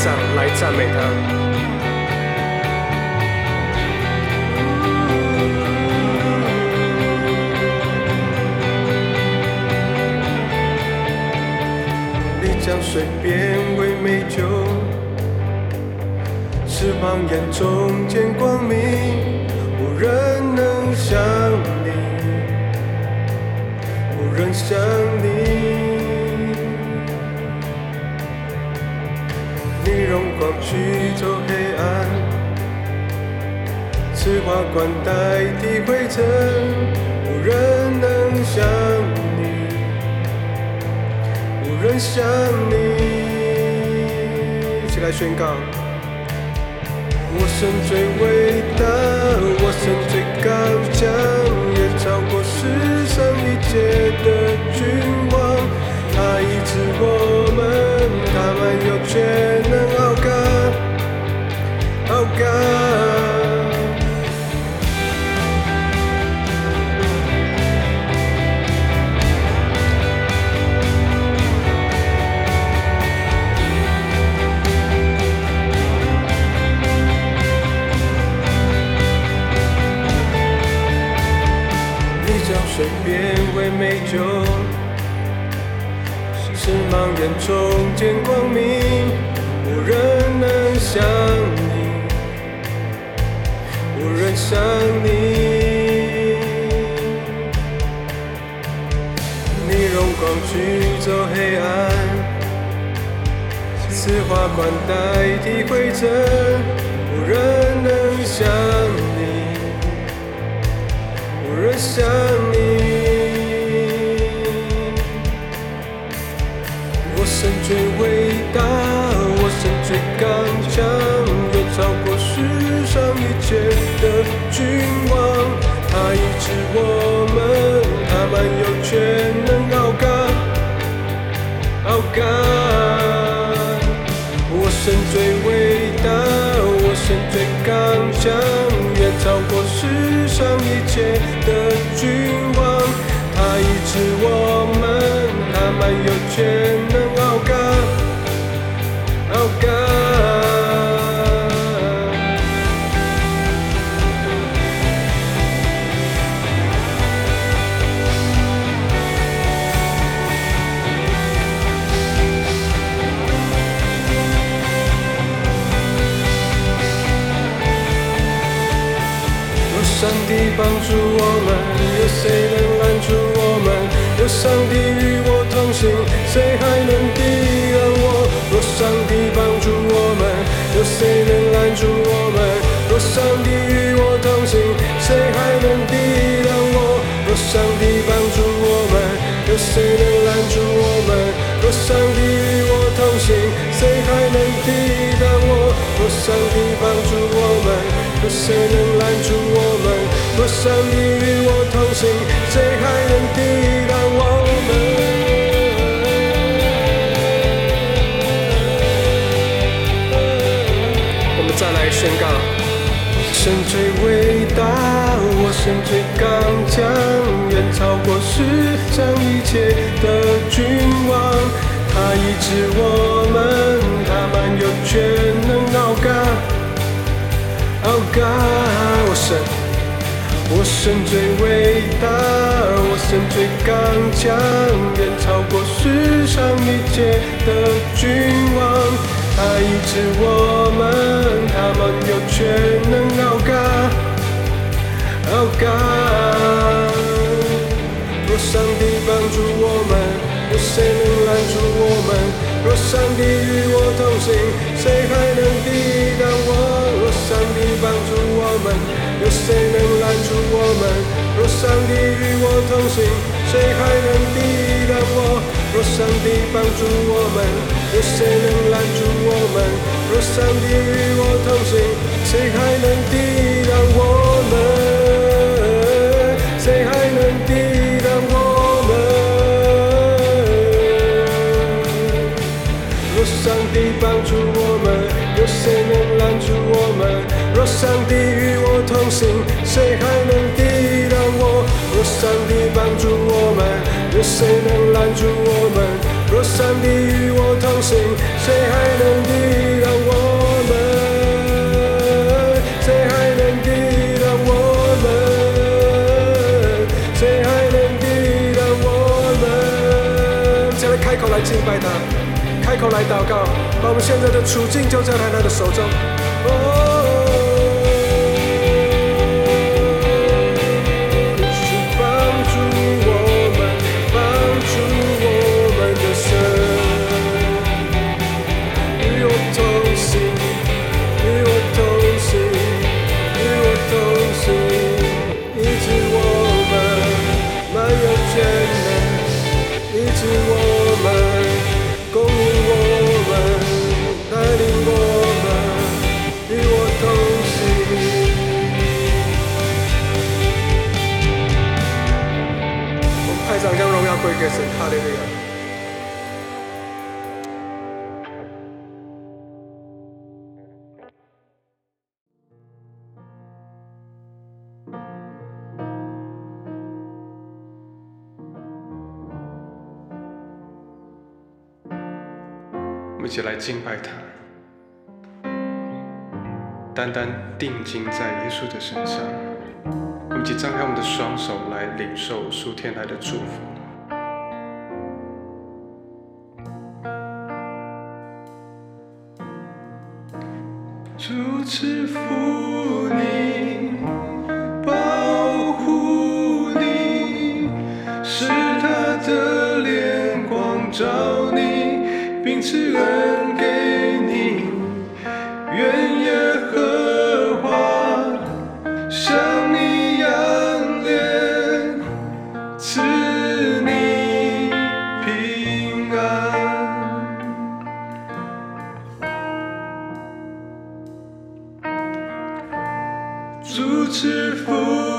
拍掌来赞美他。你将水变为美酒，使盲眼中见光明，无人能像你，无人像驱走黑暗，此花冠代替灰尘，无人能像你，无人像你。一起来宣告：我神最伟大，我神最高强，也超过世上一切的君王。他医治我们，他们有权能傲 broken. 花冠代替灰尘，无人能像你，无人像你。我神最伟大，我神最刚强，远超过世上一切的君王。他医治我上一切的君王。他医治我们，他蛮有权若上帝与我同行，谁还能抵挡我？若上帝帮助我们，有谁能拦住我们？若上帝与我同行，谁还能抵挡我？若上帝帮助我们，有谁能拦住我们？若上帝与我同行，谁还能抵挡我？若上帝帮助我们，有谁能拦住我们？若上帝强，远超过世上一切的君王。他医治我们，他满有全能傲干，傲干。我神，我神最伟大，我神最刚强，远超过世上一切的君王。他医治我们，他满有全能傲干，傲干。若上帝帮助我们，有谁能拦住我们？若上帝与我同行，谁还能抵挡我？若上帝帮助我们，有谁能拦住我们？若上帝与我同行，谁还能抵挡我？若上帝帮助我们，有谁能拦住我们？若上帝与我同行，谁还能抵挡我们？上帝帮助我们，有谁能拦住我们？若上帝与我同行，谁还能抵挡我？若上帝帮助我们，有谁能拦住我们？若上帝与我同行，谁还能抵挡我们？谁还能抵挡我们？谁还能抵挡我们？起来开口来敬拜他。开口来祷告，把我们现在的处境交在他的手中。我们一起来敬拜他，单单定睛在耶稣的身上。我们一起张开我们的双手来领受数天来的祝福。主赐福你，保护你，使他的脸光照你。并赐恩祝赐福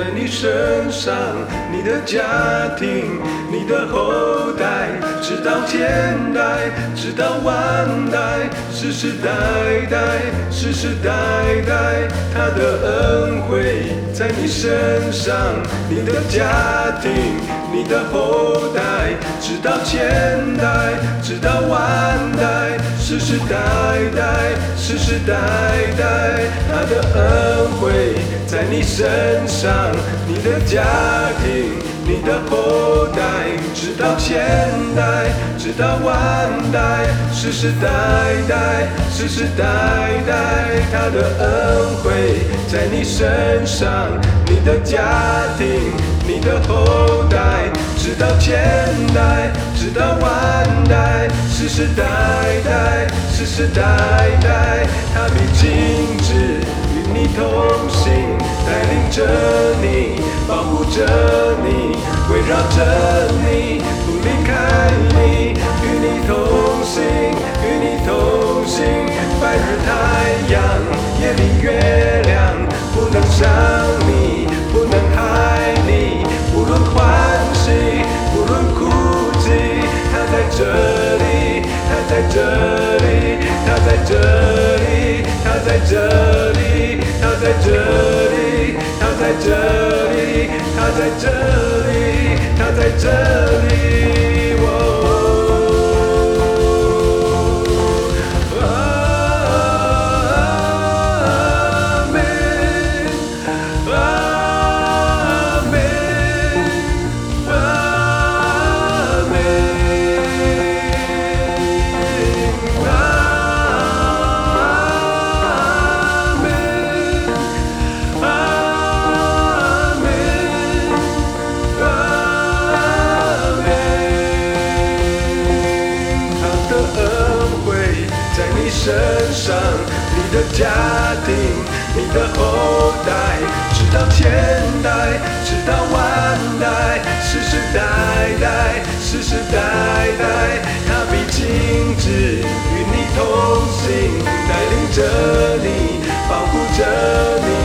在你身上，你的家庭，你的后代。直到千代，直到万代，世世代代，世世代代，他的恩惠在你身上，你的家庭，你的后代，直到千代，直到万代，世世代代，世世代代，他的恩惠在你身上，你的家庭。你的后代，直到千代，直到万代，世世代代，世世代代，他的恩惠在你身上，你的家庭，你的后代，到千代，直到万代，世世代代，世世代代，他必亲自与你同行，带领着你，保护着你。围绕着你，不离开你，与你同行，与你同行。白日太阳，夜里月亮，不能伤你，在这里，他在这你的家庭，你的后代，直到千代，直到万代，世世代代，世世代代，他必亲自与你同行，带领着你，保护着你。